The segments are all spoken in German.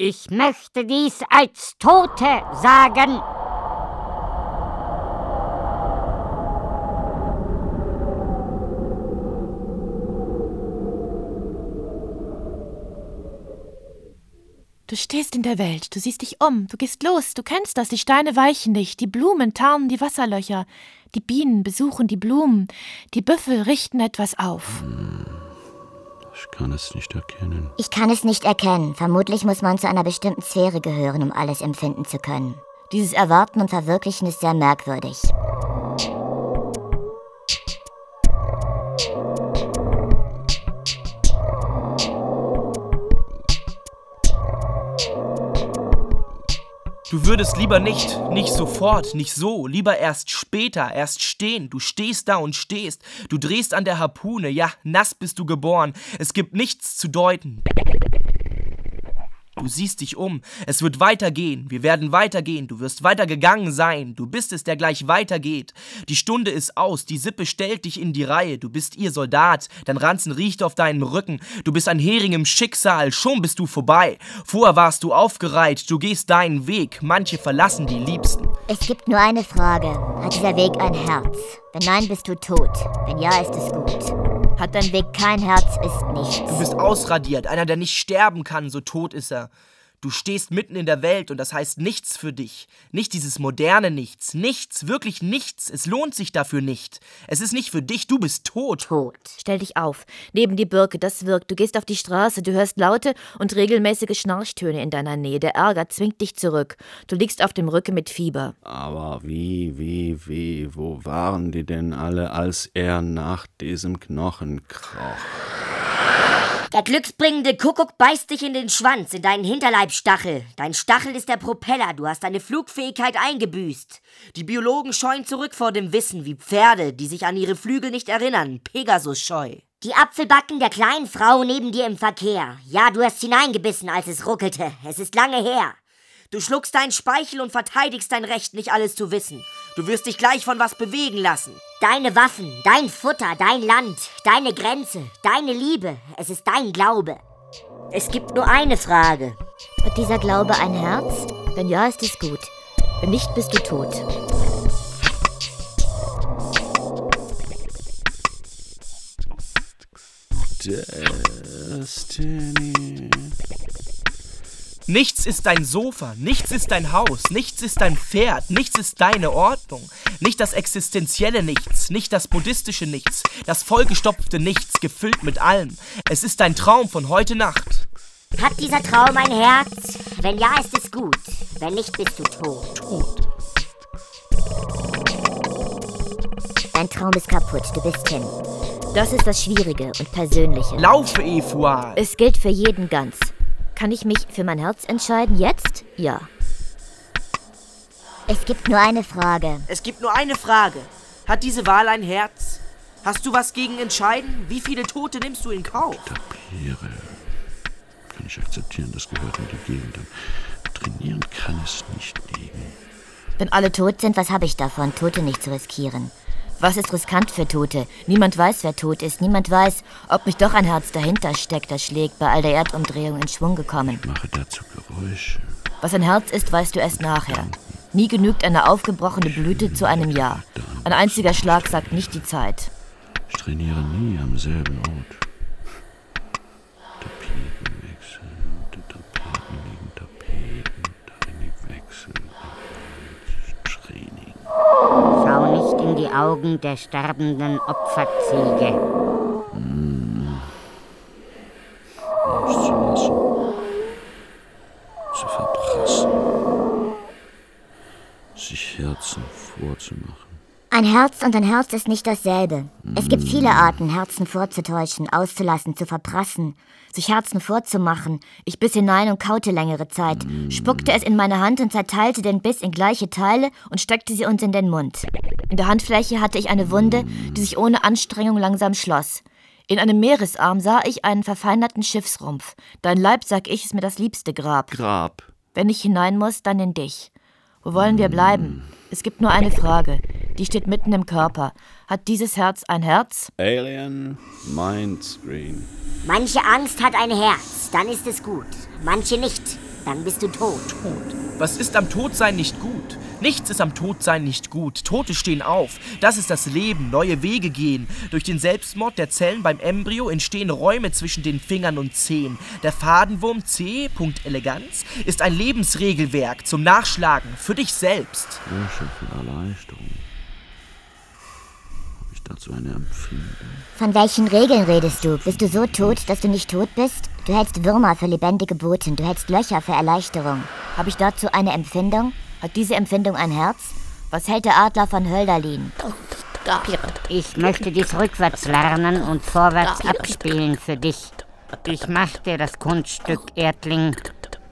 Ich möchte dies als Tote sagen. Du stehst in der Welt, du siehst dich um, du gehst los, du kennst das, die Steine weichen nicht, die Blumen tarnen die Wasserlöcher, die Bienen besuchen die Blumen, die Büffel richten etwas auf. Ich kann es nicht erkennen. Ich kann es nicht erkennen. Vermutlich muss man zu einer bestimmten Sphäre gehören, um alles empfinden zu können. Dieses Erwarten und Verwirklichen ist sehr merkwürdig. Du würdest lieber nicht, nicht sofort, nicht so, lieber erst später, erst stehen. Du stehst da und stehst. Du drehst an der Harpune, ja, nass bist du geboren. Es gibt nichts zu deuten. Du siehst dich um. Es wird weitergehen. Wir werden weitergehen. Du wirst weitergegangen sein. Du bist es, der gleich weitergeht. Die Stunde ist aus. Die Sippe stellt dich in die Reihe. Du bist ihr Soldat. Dein Ranzen riecht auf deinem Rücken. Du bist ein Hering im Schicksal. Schon bist du vorbei. Vorher warst du aufgereiht. Du gehst deinen Weg. Manche verlassen die Liebsten. Es gibt nur eine Frage. Hat dieser Weg ein Herz? Wenn nein, bist du tot. Wenn ja, ist es gut. Hat dein Weg kein Herz, ist nichts. Du bist ausradiert. Einer, der nicht sterben kann, so tot ist er. Du stehst mitten in der Welt und das heißt nichts für dich. Nicht dieses moderne Nichts. Nichts, wirklich nichts. Es lohnt sich dafür nicht. Es ist nicht für dich, du bist tot. Tot. Stell dich auf. Neben die Birke, das wirkt. Du gehst auf die Straße, du hörst laute und regelmäßige Schnarchtöne in deiner Nähe. Der Ärger zwingt dich zurück. Du liegst auf dem Rücken mit Fieber. Aber wie, wie, wie, wo waren die denn alle, als er nach diesem Knochen kroch? Der glücksbringende Kuckuck beißt dich in den Schwanz, in deinen Hinterleibstachel. Dein Stachel ist der Propeller, du hast deine Flugfähigkeit eingebüßt. Die Biologen scheuen zurück vor dem Wissen, wie Pferde, die sich an ihre Flügel nicht erinnern, Pegasus scheu. Die Apfelbacken der kleinen Frau neben dir im Verkehr. Ja, du hast hineingebissen, als es ruckelte. Es ist lange her. Du schluckst deinen Speichel und verteidigst dein Recht, nicht alles zu wissen. Du wirst dich gleich von was bewegen lassen. Deine Waffen, dein Futter, dein Land, deine Grenze, deine Liebe. Es ist dein Glaube. Es gibt nur eine Frage. Hat dieser Glaube ein Herz? Wenn ja, ist es gut. Wenn nicht, bist du tot. Destiny. Nichts ist dein Sofa, nichts ist dein Haus, nichts ist dein Pferd, nichts ist deine Ordnung. Nicht das existenzielle Nichts, nicht das buddhistische Nichts, das vollgestopfte Nichts, gefüllt mit allem. Es ist dein Traum von heute Nacht. Hat dieser Traum ein Herz? Wenn ja, ist es gut. Wenn nicht, bist du tot. Tot. Dein Traum ist kaputt, du bist hin. Das ist das Schwierige und Persönliche. Laufe, Efua! Es gilt für jeden ganz. Kann ich mich für mein Herz entscheiden jetzt? Ja. Es gibt nur eine Frage. Es gibt nur eine Frage. Hat diese Wahl ein Herz? Hast du was gegen entscheiden? Wie viele Tote nimmst du in Kauf? Tapiere. Kann ich akzeptieren, das gehört in die Gegend. Trainieren kann es nicht liegen. Wenn alle tot sind, was habe ich davon, Tote nicht zu riskieren? Was ist riskant für Tote? Niemand weiß, wer tot ist. Niemand weiß, ob nicht doch ein Herz dahinter steckt, das schlägt, bei all der Erdumdrehung in Schwung gekommen. Ich mache dazu Geräusche. Was ein Herz ist, weißt du erst nachher. Nie genügt eine aufgebrochene Blüte zu einem Jahr. Ein einziger Schlag sagt nicht die Zeit. Ich trainiere nie am selben Ort. Die Augen der sterbenden Opferziege. auszulassen, zu verprassen, sich Herzen vorzumachen. Ein Herz und ein Herz ist nicht dasselbe. Es gibt viele Arten, Herzen vorzutäuschen, auszulassen, zu verprassen, sich Herzen vorzumachen. Ich biss hinein und kaute längere Zeit, spuckte es in meine Hand und zerteilte den Biss in gleiche Teile und steckte sie uns in den Mund. In der Handfläche hatte ich eine Wunde, die sich ohne Anstrengung langsam schloss. In einem Meeresarm sah ich einen verfeinerten Schiffsrumpf. Dein Leib, sag ich, ist mir das liebste Grab. Grab. Wenn ich hinein muss, dann in dich. Wo wollen wir bleiben? Es gibt nur eine Frage. Die steht mitten im Körper. Hat dieses Herz ein Herz? Alien Mindscreen. Manche Angst hat ein Herz, dann ist es gut. Manche nicht, Dann bist du tot. Tod. Was ist am Todsein nicht gut? Nichts ist am Todsein nicht gut. Tote stehen auf. Das ist das Leben. Neue Wege gehen. Durch den Selbstmord der Zellen beim Embryo entstehen Räume zwischen den Fingern und Zehen. Der Fadenwurm C. Eleganz ist ein Lebensregelwerk zum Nachschlagen für dich selbst. Frische von Erleichterung. Habe ich dazu eine Empfindung? Von welchen Regeln redest du? Bist du so tot, dass du nicht tot bist? Du hältst Würmer für lebendige Boten, du hältst Löcher für Erleichterung. Habe ich dazu eine Empfindung? Hat diese Empfindung ein Herz? Was hält der Adler von Hölderlin? Ich möchte dies rückwärts lernen und vorwärts abspielen für dich. Ich mach dir das Kunststück, Erdling.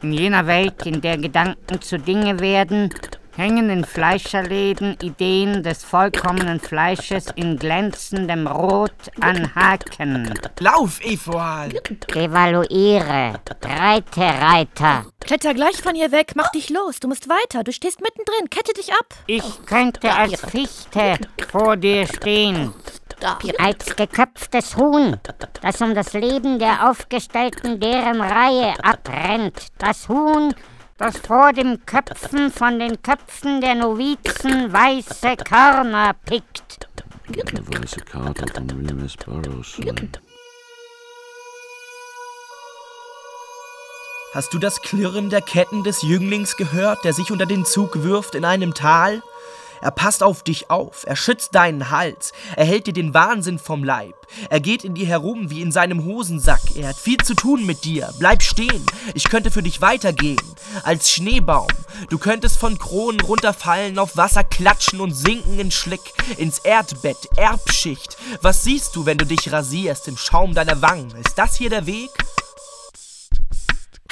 In jener Welt, in der Gedanken zu Dinge werden, hängen in Fleischerläden Ideen des vollkommenen Fleisches in glänzendem Rot an Haken. Lauf, Efoal! Evaluiere. Reite, Reiter. Kletter gleich von hier weg, mach dich los. Du musst weiter. Du stehst mittendrin. Kette dich ab. Ich könnte als Fichte vor dir stehen. Als geköpftes Huhn, das um das Leben der Aufgestellten deren Reihe abrennt. Das Huhn, das vor dem Köpfen von den Köpfen der Novizen weiße Körner pickt. Der weiße Kater von William S. Burroughs. Hast du das Klirren der Ketten des Jünglings gehört, der sich unter den Zug wirft in einem Tal? Er passt auf dich auf, er schützt deinen Hals, er hält dir den Wahnsinn vom Leib. Er geht in dir herum wie in seinem Hosensack. Er hat viel zu tun mit dir. Bleib stehen. Ich könnte für dich weitergehen. Als Schneebaum. Du könntest von Kronen runterfallen, auf Wasser klatschen und sinken in Schlick, ins Erdbett, Erbschicht. Was siehst du, wenn du dich rasierst im Schaum deiner Wangen? Ist das hier der Weg?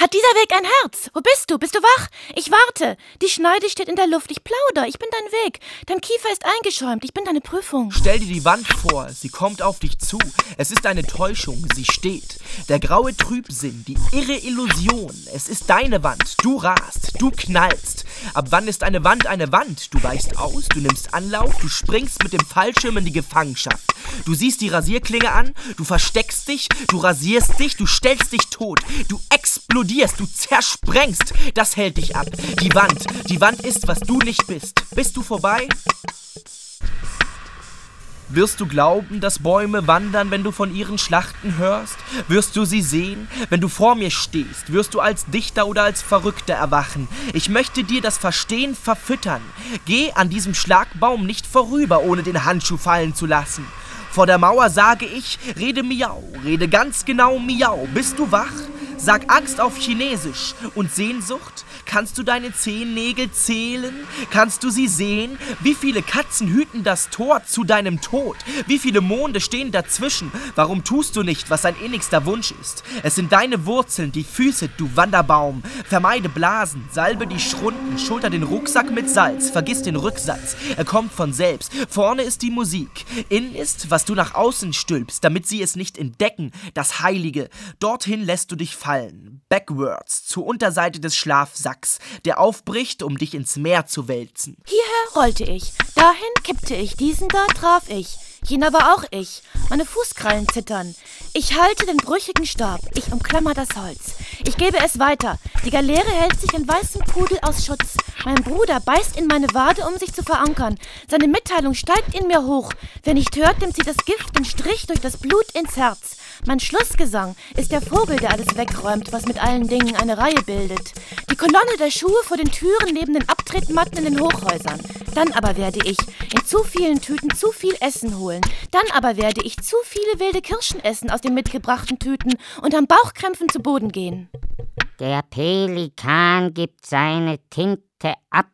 Hat dieser Weg ein Herz? Wo bist du? Bist du wach? Ich warte. Die Schneide steht in der Luft. Ich plauder. Ich bin dein Weg. Dein Kiefer ist eingeschäumt. Ich bin deine Prüfung. Stell dir die Wand vor, sie kommt auf dich zu. Es ist eine Täuschung, sie steht. Der graue Trübsinn, die irre Illusion. Es ist deine Wand. Du rast, du knallst. Ab wann ist eine Wand eine Wand? Du weichst aus, du nimmst Anlauf, du springst mit dem Fallschirm in die Gefangenschaft. Du siehst die Rasierklinge an, du versteckst dich, du rasierst dich, du stellst dich tot, du explodierst, du zersprengst. Das hält dich ab. Die Wand, die Wand ist, was du nicht bist. Bist du vorbei? Wirst du glauben, dass Bäume wandern, wenn du von ihren Schlachten hörst? Wirst du sie sehen? Wenn du vor mir stehst, wirst du als Dichter oder als Verrückter erwachen. Ich möchte dir das Verstehen verfüttern. Geh an diesem Schlagbaum nicht vorüber, ohne den Handschuh fallen zu lassen. Vor der Mauer sage ich, rede Miau, rede ganz genau Miau. Bist du wach? Sag Angst auf Chinesisch und Sehnsucht? Kannst du deine Zehennägel zählen? Kannst du sie sehen? Wie viele Katzen hüten das Tor zu deinem Tod? Wie viele Monde stehen dazwischen? Warum tust du nicht, was dein innigster Wunsch ist? Es sind deine Wurzeln, die Füße, du Wanderbaum. Vermeide Blasen, salbe die Schrunden, schulter den Rucksack mit Salz, vergiss den Rücksatz. Er kommt von selbst. Vorne ist die Musik. Innen ist, was du nach außen stülpst, damit sie es nicht entdecken, das Heilige. Dorthin lässt du dich fallen. Backwards, zur Unterseite des Schlafsacks. Der aufbricht, um dich ins Meer zu wälzen. Hierher rollte ich. Dahin kippte ich. Diesen da traf ich. Jener war auch ich. Meine Fußkrallen zittern. Ich halte den brüchigen Stab. Ich umklammer das Holz. Ich gebe es weiter. Die Galeere hält sich in weißem Pudel aus Schutz. Mein Bruder beißt in meine Wade, um sich zu verankern. Seine Mitteilung steigt in mir hoch. Wer nicht hört, dem zieht das Gift den Strich durch das Blut ins Herz. Mein Schlussgesang ist der Vogel, der alles wegräumt, was mit allen Dingen eine Reihe bildet. Die Kolonne der Schuhe vor den Türen neben den Abtretmatten in den Hochhäusern. Dann aber werde ich in zu vielen Tüten zu viel Essen holen. Dann aber werde ich zu viele wilde Kirschen essen aus den mitgebrachten Tüten und am Bauchkrämpfen zu Boden gehen. Der Pelikan gibt seine Tinte ab.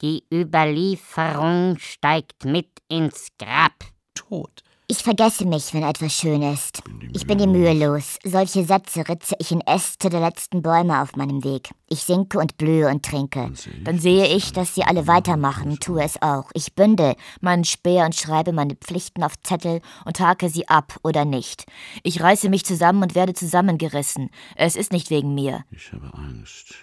Die Überlieferung steigt mit ins Grab. Tot. Ich vergesse mich, wenn etwas schön ist. Ich bin die Mühe los. Solche Sätze ritze ich in Äste der letzten Bäume auf meinem Weg. Ich sinke und blühe und trinke. Dann sehe ich, dass sie alle weitermachen tue es auch. Ich bünde meinen Speer und schreibe meine Pflichten auf Zettel und hake sie ab oder nicht. Ich reiße mich zusammen und werde zusammengerissen. Es ist nicht wegen mir. Ich habe Angst.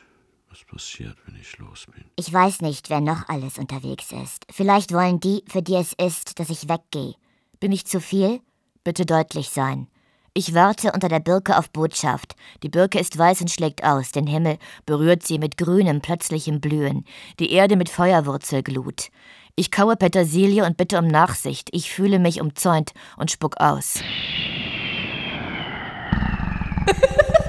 Was passiert, wenn ich los bin? Ich weiß nicht, wer noch alles unterwegs ist. Vielleicht wollen die, für die es ist, dass ich weggehe. Bin ich zu viel? Bitte deutlich sein. Ich warte unter der Birke auf Botschaft. Die Birke ist weiß und schlägt aus. Den Himmel berührt sie mit grünem, plötzlichem Blühen. Die Erde mit Feuerwurzelglut. Ich kaue Petersilie und bitte um Nachsicht. Ich fühle mich umzäunt und spuck aus.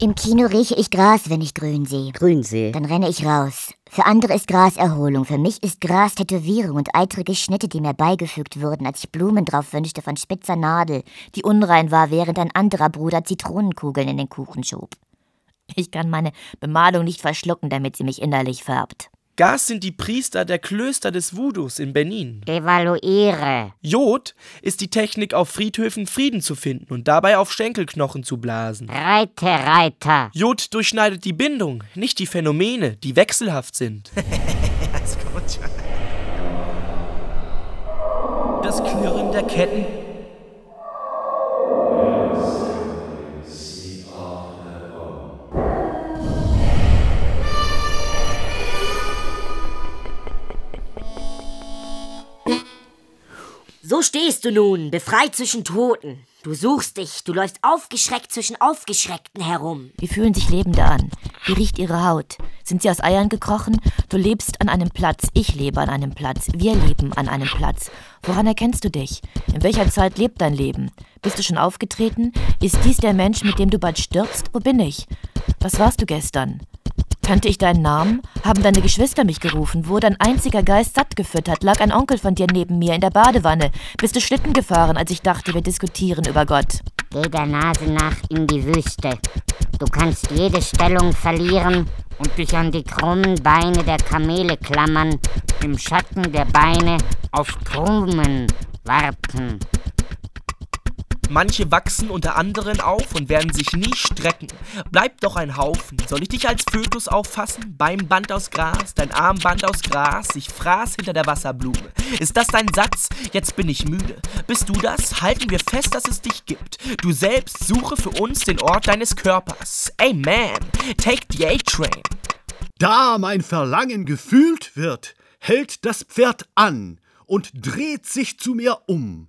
Im Kino rieche ich Gras, wenn ich grün sehe. Grün sehe. Dann renne ich raus. Für andere ist Gras Erholung. Für mich ist Gras Tätowierung und eitrige Schnitte, die mir beigefügt wurden, als ich Blumen drauf wünschte von spitzer Nadel, die unrein war, während ein anderer Bruder Zitronenkugeln in den Kuchen schob. Ich kann meine Bemalung nicht verschlucken, damit sie mich innerlich färbt. Gas sind die Priester der Klöster des Voodoos in Benin. Devaluiere. Jod ist die Technik, auf Friedhöfen Frieden zu finden und dabei auf Schenkelknochen zu blasen. Reite, Reiter. Jod durchschneidet die Bindung, nicht die Phänomene, die wechselhaft sind. Das Knirren der Ketten So stehst du nun, befreit zwischen Toten. Du suchst dich, du läufst aufgeschreckt zwischen Aufgeschreckten herum. Wie fühlen sich Lebende an? Wie riecht ihre Haut? Sind sie aus Eiern gekrochen? Du lebst an einem Platz, ich lebe an einem Platz, wir leben an einem Platz. Woran erkennst du dich? In welcher Zeit lebt dein Leben? Bist du schon aufgetreten? Ist dies der Mensch, mit dem du bald stirbst? Wo bin ich? Was warst du gestern? Kannte ich deinen Namen? Haben deine Geschwister mich gerufen? Wurde ein einziger Geist satt gefüttert? Lag ein Onkel von dir neben mir in der Badewanne? Bist du Schlitten gefahren, als ich dachte, wir diskutieren über Gott? Geh der Nase nach in die Wüste. Du kannst jede Stellung verlieren und dich an die krummen Beine der Kamele klammern, im Schatten der Beine auf Krumen warten. Manche wachsen unter anderen auf und werden sich nie strecken. Bleib doch ein Haufen. Soll ich dich als Fötus auffassen? Beim Band aus Gras, dein Armband aus Gras, ich fraß hinter der Wasserblume. Ist das dein Satz? Jetzt bin ich müde. Bist du das? Halten wir fest, dass es dich gibt. Du selbst suche für uns den Ort deines Körpers. Amen. Take the A-Train. Da mein Verlangen gefühlt wird, hält das Pferd an und dreht sich zu mir um.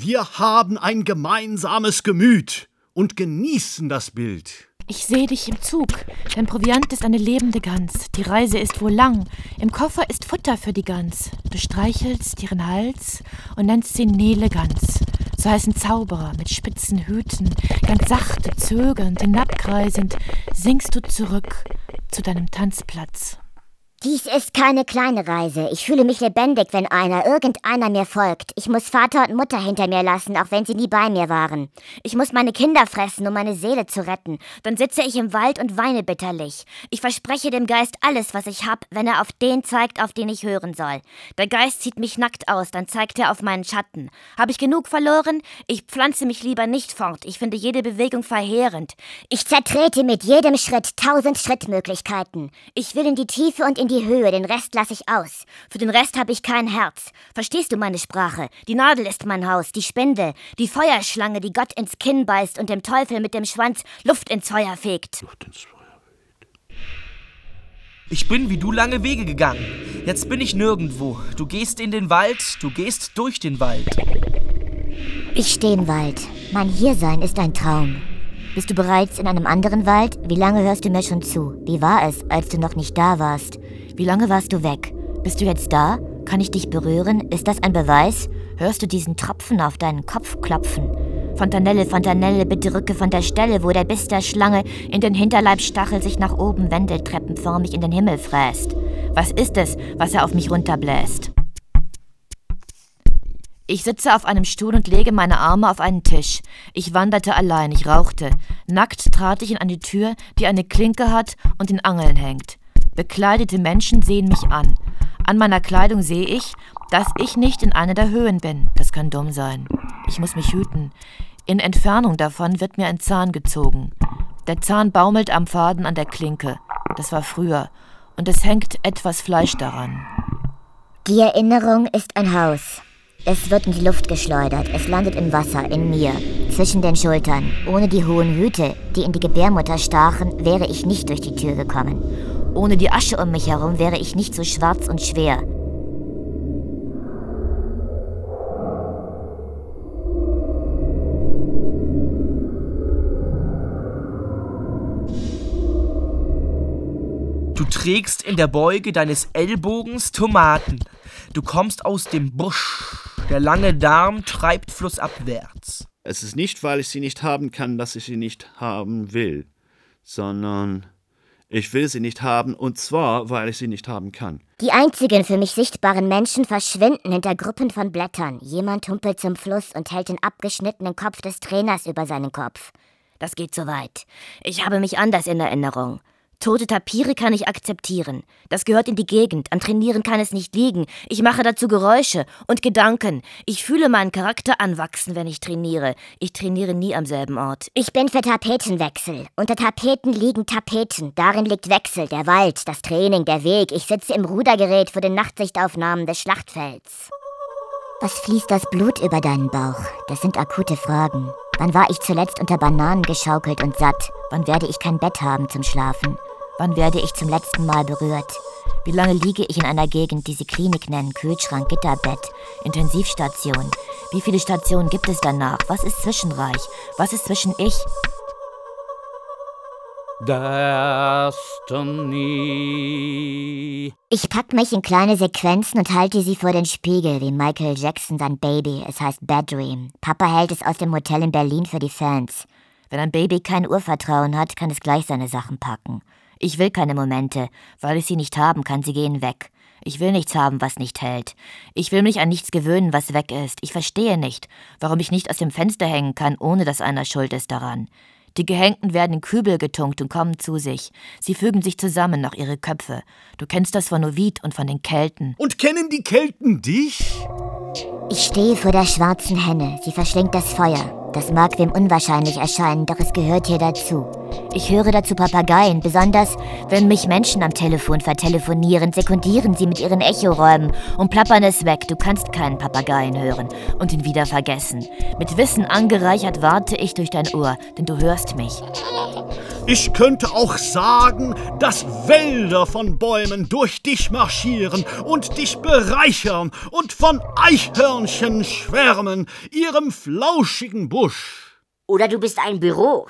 Wir haben ein gemeinsames Gemüt und genießen das Bild. Ich sehe dich im Zug. Dein Proviant ist eine lebende Gans. Die Reise ist wohl lang. Im Koffer ist Futter für die Gans. Du streichelst ihren Hals und nennst sie Nele Gans. So heißen Zauberer mit spitzen Hüten, ganz sachte, zögernd, hinabkreisend, singst du zurück zu deinem Tanzplatz. Dies ist keine kleine Reise. Ich fühle mich lebendig, wenn einer, irgendeiner mir folgt. Ich muss Vater und Mutter hinter mir lassen, auch wenn sie nie bei mir waren. Ich muss meine Kinder fressen, um meine Seele zu retten. Dann sitze ich im Wald und weine bitterlich. Ich verspreche dem Geist alles, was ich hab, wenn er auf den zeigt, auf den ich hören soll. Der Geist zieht mich nackt aus, dann zeigt er auf meinen Schatten. Habe ich genug verloren? Ich pflanze mich lieber nicht fort. Ich finde jede Bewegung verheerend. Ich zertrete mit jedem Schritt tausend Schrittmöglichkeiten. Ich will in die Tiefe und in die Höhe, den Rest lasse ich aus. Für den Rest habe ich kein Herz. Verstehst du meine Sprache? Die Nadel ist mein Haus, die Spinde, die Feuerschlange, die Gott ins Kinn beißt und dem Teufel mit dem Schwanz Luft ins Feuer fegt. Luft ins Feuer weht. Ich bin wie du lange Wege gegangen. Jetzt bin ich nirgendwo. Du gehst in den Wald, du gehst durch den Wald. Ich stehe im Wald. Mein Hiersein ist ein Traum. Bist du bereits in einem anderen Wald? Wie lange hörst du mir schon zu? Wie war es, als du noch nicht da warst? Wie lange warst du weg? Bist du jetzt da? Kann ich dich berühren? Ist das ein Beweis? Hörst du diesen Tropfen auf deinen Kopf klopfen? Fontanelle, Fontanelle, bitte rücke von der Stelle, wo der Biss der Schlange in den Hinterleibstachel sich nach oben wendeltreppenförmig in den Himmel fräst. Was ist es, was er auf mich runterbläst? Ich sitze auf einem Stuhl und lege meine Arme auf einen Tisch. Ich wanderte allein, ich rauchte. Nackt trat ich in eine Tür, die eine Klinke hat und in Angeln hängt. Bekleidete Menschen sehen mich an. An meiner Kleidung sehe ich, dass ich nicht in einer der Höhen bin. Das kann dumm sein. Ich muss mich hüten. In Entfernung davon wird mir ein Zahn gezogen. Der Zahn baumelt am Faden an der Klinke. Das war früher. Und es hängt etwas Fleisch daran. Die Erinnerung ist ein Haus. Es wird in die Luft geschleudert. Es landet im Wasser, in mir, zwischen den Schultern. Ohne die hohen Hüte, die in die Gebärmutter stachen, wäre ich nicht durch die Tür gekommen. Ohne die Asche um mich herum wäre ich nicht so schwarz und schwer. Du trägst in der Beuge deines Ellbogens Tomaten. Du kommst aus dem Busch. Der lange Darm treibt flussabwärts. Es ist nicht, weil ich sie nicht haben kann, dass ich sie nicht haben will, sondern ich will sie nicht haben, und zwar, weil ich sie nicht haben kann. Die einzigen für mich sichtbaren Menschen verschwinden hinter Gruppen von Blättern. Jemand humpelt zum Fluss und hält den abgeschnittenen Kopf des Trainers über seinen Kopf. Das geht zu weit. Ich habe mich anders in Erinnerung. Tote Tapire kann ich akzeptieren. Das gehört in die Gegend. Am Trainieren kann es nicht liegen. Ich mache dazu Geräusche und Gedanken. Ich fühle meinen Charakter anwachsen, wenn ich trainiere. Ich trainiere nie am selben Ort. Ich bin für Tapetenwechsel. Unter Tapeten liegen Tapeten. Darin liegt Wechsel, der Wald, das Training, der Weg. Ich sitze im Rudergerät vor den Nachtsichtaufnahmen des Schlachtfelds. Was fließt das Blut über deinen Bauch? Das sind akute Fragen. Wann war ich zuletzt unter Bananen geschaukelt und satt? Wann werde ich kein Bett haben zum Schlafen? Wann werde ich zum letzten Mal berührt? Wie lange liege ich in einer Gegend, die sie Klinik nennen, Kühlschrank, Gitterbett, Intensivstation? Wie viele Stationen gibt es danach? Was ist Zwischenreich? Was ist zwischen ich? Destiny. Ich pack mich in kleine Sequenzen und halte sie vor den Spiegel, wie Michael Jackson sein Baby. Es heißt Bad Dream. Papa hält es aus dem Hotel in Berlin für die Fans. Wenn ein Baby kein Urvertrauen hat, kann es gleich seine Sachen packen. Ich will keine Momente. Weil ich sie nicht haben kann, sie gehen weg. Ich will nichts haben, was nicht hält. Ich will mich an nichts gewöhnen, was weg ist. Ich verstehe nicht, warum ich nicht aus dem Fenster hängen kann, ohne dass einer schuld ist daran. Die Gehängten werden in Kübel getunkt und kommen zu sich. Sie fügen sich zusammen nach ihre Köpfe. Du kennst das von Ovid und von den Kelten. Und kennen die Kelten dich? Ich stehe vor der schwarzen Henne. Sie verschlingt das Feuer. Das mag wem unwahrscheinlich erscheinen, doch es gehört hier dazu. Ich höre dazu Papageien, besonders wenn mich Menschen am Telefon vertelefonieren, sekundieren sie mit ihren Echoräumen und plappern es weg. Du kannst keinen Papageien hören und ihn wieder vergessen. Mit Wissen angereichert warte ich durch dein Ohr, denn du hörst mich. Ich könnte auch sagen, dass Wälder von Bäumen durch dich marschieren und dich bereichern und von Eichhörnchen schwärmen, ihrem flauschigen Busch. Oder du bist ein Büro.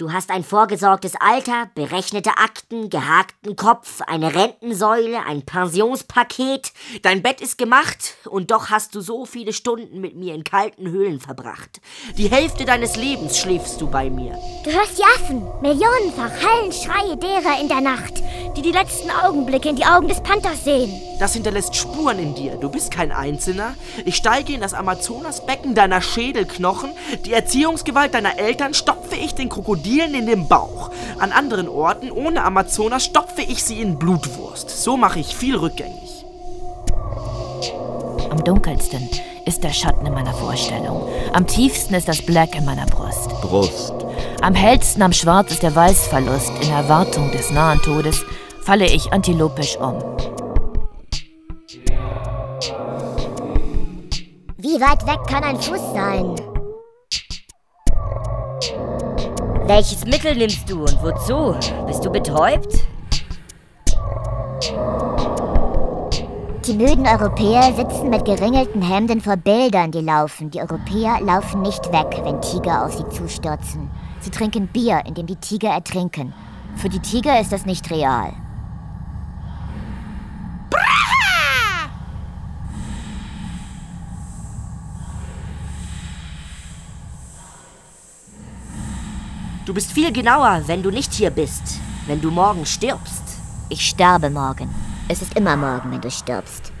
Du hast ein vorgesorgtes Alter, berechnete Akten, gehakten Kopf, eine Rentensäule, ein Pensionspaket. Dein Bett ist gemacht und doch hast du so viele Stunden mit mir in kalten Höhlen verbracht. Die Hälfte deines Lebens schläfst du bei mir. Du hörst die Affen, millionenfach hallen Schreie derer in der Nacht, die die letzten Augenblicke in die Augen des Panthers sehen. Das hinterlässt Spuren in dir. Du bist kein Einzelner. Ich steige in das Amazonasbecken deiner Schädelknochen. Die Erziehungsgewalt deiner Eltern stopfe ich den Krokodilen in den Bauch. An anderen Orten ohne Amazonas stopfe ich sie in Blutwurst. So mache ich viel rückgängig. Am dunkelsten ist der Schatten in meiner Vorstellung. Am tiefsten ist das Black in meiner Brust. Brust. Am hellsten am Schwarz ist der Weißverlust. In Erwartung des nahen Todes falle ich antilopisch um. Wie weit weg kann ein Fuß sein? Welches Mittel nimmst du und wozu? Bist du betäubt? Die müden Europäer sitzen mit geringelten Hemden vor Bildern, die laufen. Die Europäer laufen nicht weg, wenn Tiger auf sie zustürzen. Sie trinken Bier, in dem die Tiger ertrinken. Für die Tiger ist das nicht real. Du bist viel genauer, wenn du nicht hier bist. Wenn du morgen stirbst. Ich sterbe morgen. Es ist immer morgen, wenn du stirbst.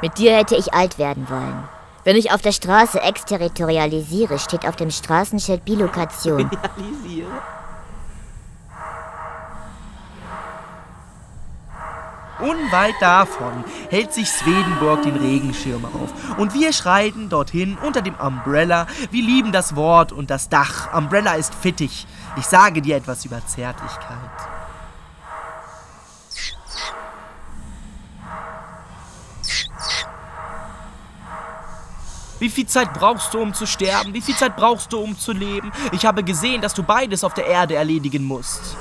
Mit dir hätte ich alt werden wollen. Wenn ich auf der Straße exterritorialisiere, steht auf dem Straßenschild Bilokation. Unweit davon hält sich Swedenborg den Regenschirm auf. Und wir schreiten dorthin unter dem Umbrella. Wir lieben das Wort und das Dach. Umbrella ist fittig. Ich sage dir etwas über Zärtlichkeit. Wie viel Zeit brauchst du, um zu sterben? Wie viel Zeit brauchst du, um zu leben? Ich habe gesehen, dass du beides auf der Erde erledigen musst.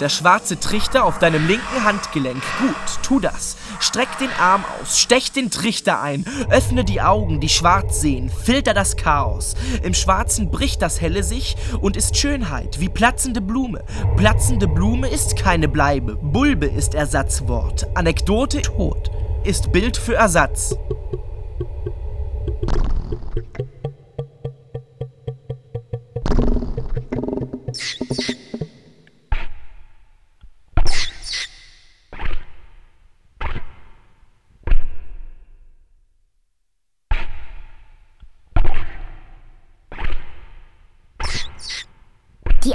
Der schwarze Trichter auf deinem linken Handgelenk. Gut, tu das. Streck den Arm aus, stech den Trichter ein, öffne die Augen, die schwarz sehen, filter das Chaos. Im Schwarzen bricht das Helle sich und ist Schönheit, wie platzende Blume. Platzende Blume ist keine Bleibe, Bulbe ist Ersatzwort, Anekdote tot, ist Bild für Ersatz.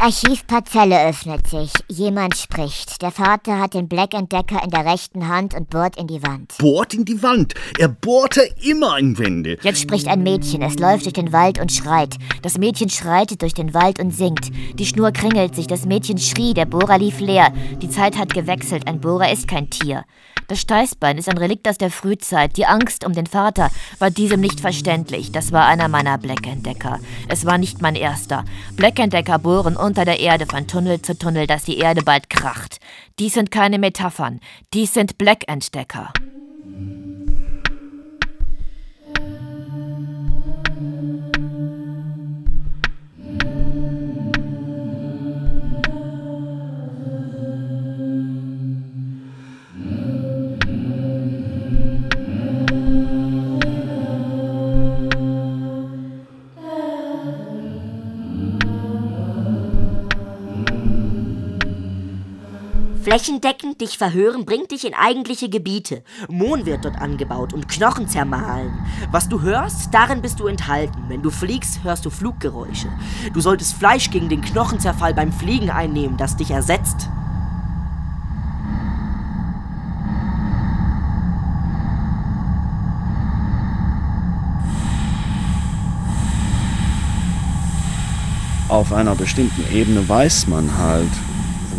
Archivparzelle öffnet sich. Jemand spricht. Der Vater hat den Black-Entdecker in der rechten Hand und bohrt in die Wand. Bohrt in die Wand. Er bohrte immer in Wände. Jetzt spricht ein Mädchen. Es läuft durch den Wald und schreit. Das Mädchen schreitet durch den Wald und singt. Die Schnur kringelt sich. Das Mädchen schrie. Der Bohrer lief leer. Die Zeit hat gewechselt. Ein Bohrer ist kein Tier. Das Steißbein ist ein Relikt aus der Frühzeit. Die Angst um den Vater war diesem nicht verständlich. Das war einer meiner Black-Entdecker. Es war nicht mein erster. Black-Entdecker bohren unter der Erde von Tunnel zu Tunnel, dass die Erde bald kracht. Dies sind keine Metaphern. Dies sind Black-Entdecker. Flächendeckend dich verhören bringt dich in eigentliche Gebiete. Mohn wird dort angebaut und Knochen zermahlen. Was du hörst, darin bist du enthalten. Wenn du fliegst, hörst du Fluggeräusche. Du solltest Fleisch gegen den Knochenzerfall beim Fliegen einnehmen, das dich ersetzt. Auf einer bestimmten Ebene weiß man halt,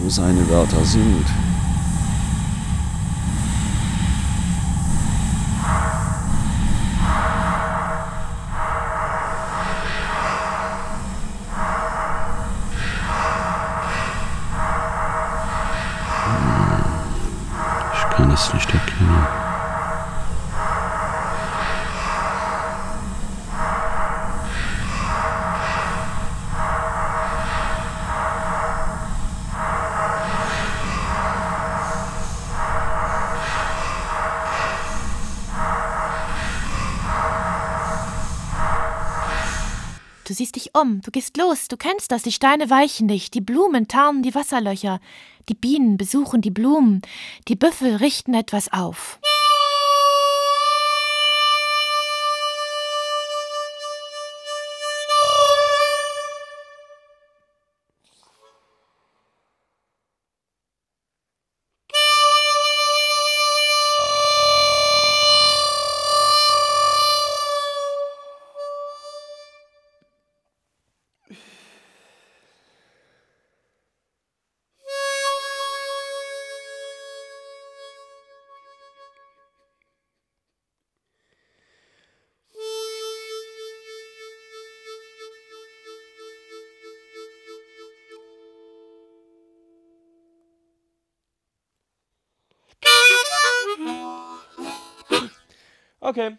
wo seine Wörter sind. Ich kann es nicht erkennen. Dich um, du gehst los, du kennst das, die Steine weichen nicht, die Blumen tarnen die Wasserlöcher, die Bienen besuchen die Blumen, die Büffel richten etwas auf. Okay.